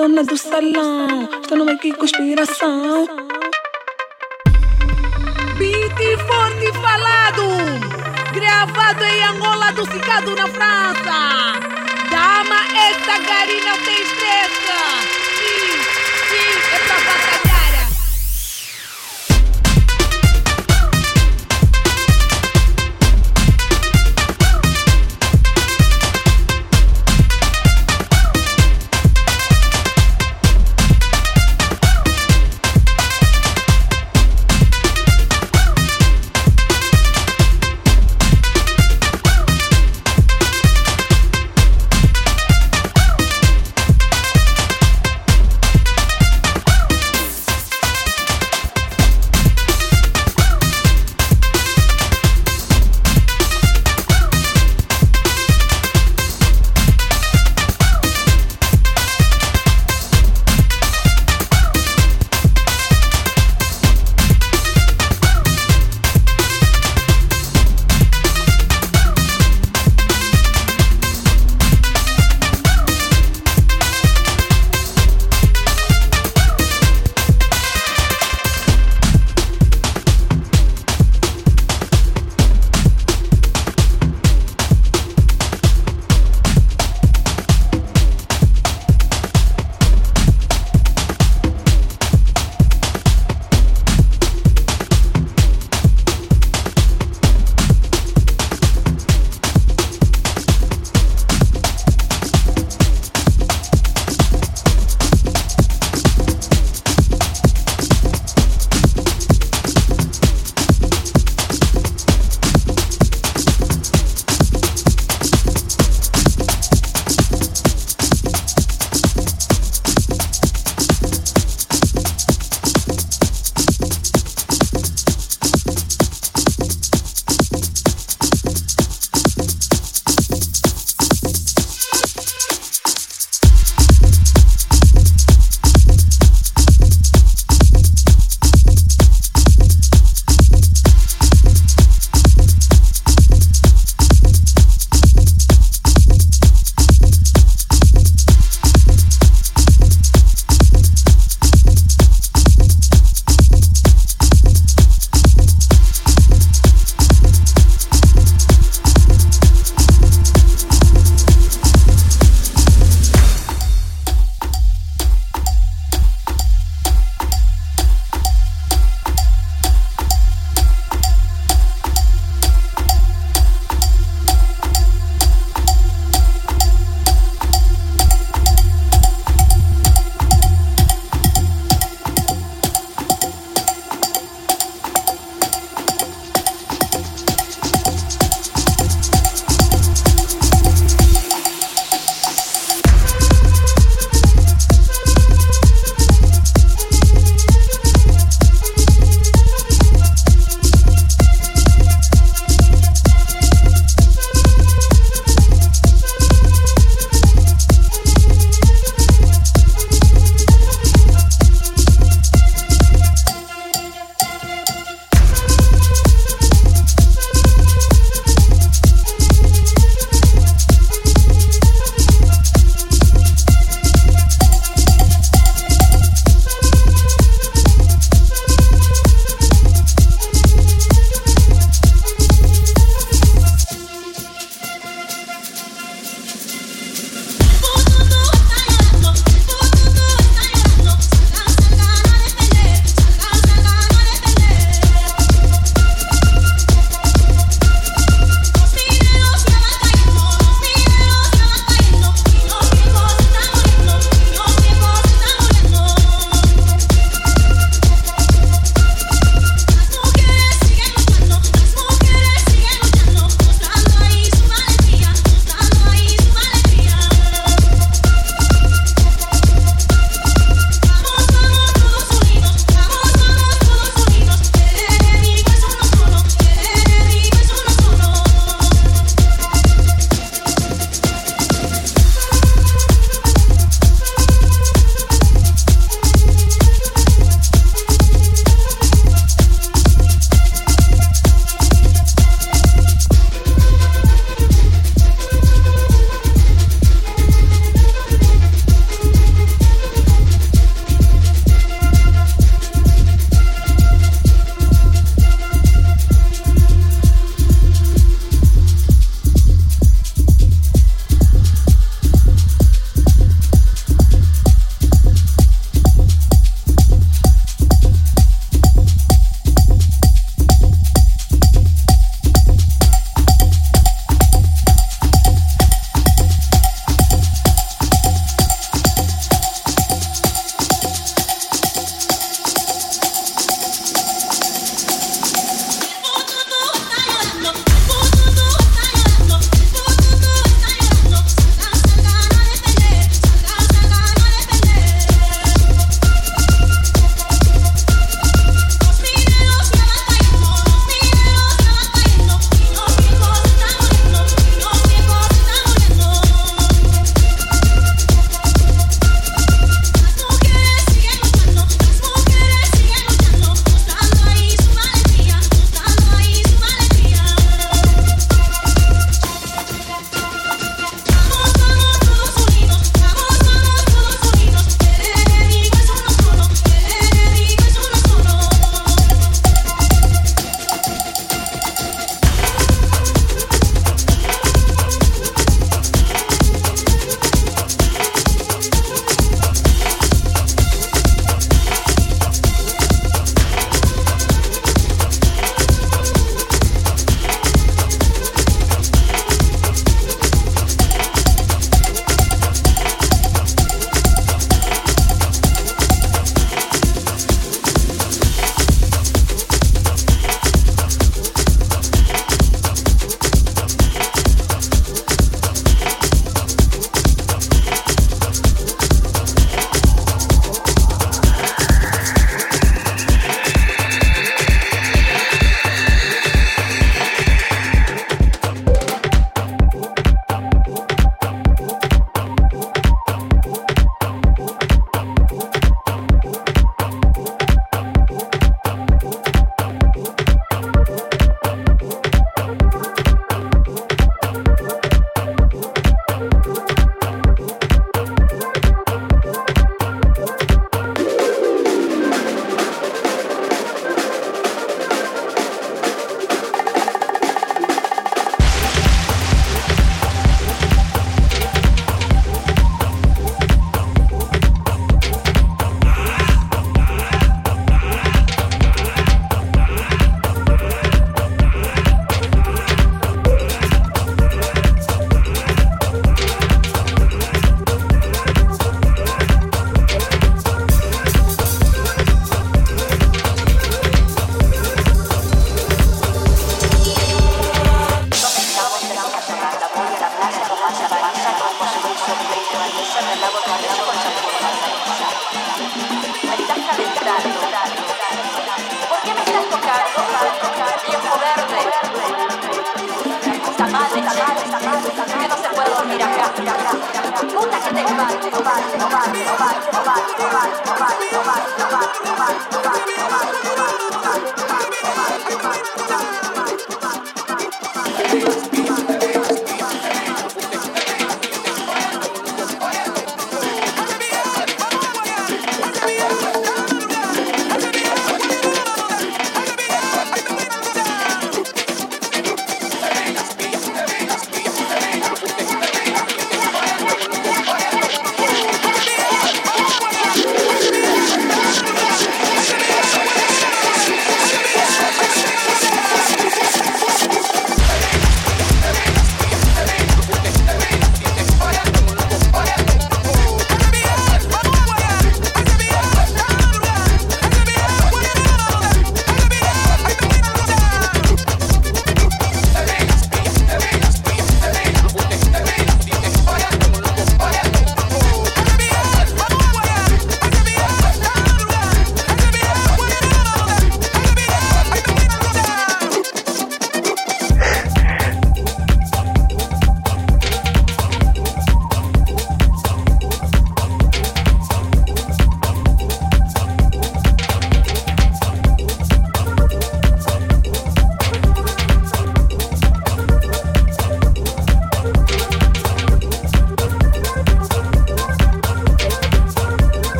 Tô na do salão, estou numa equipe com inspiração.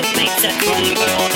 La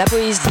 la poésie.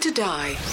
To die.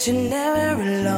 That you're never alone.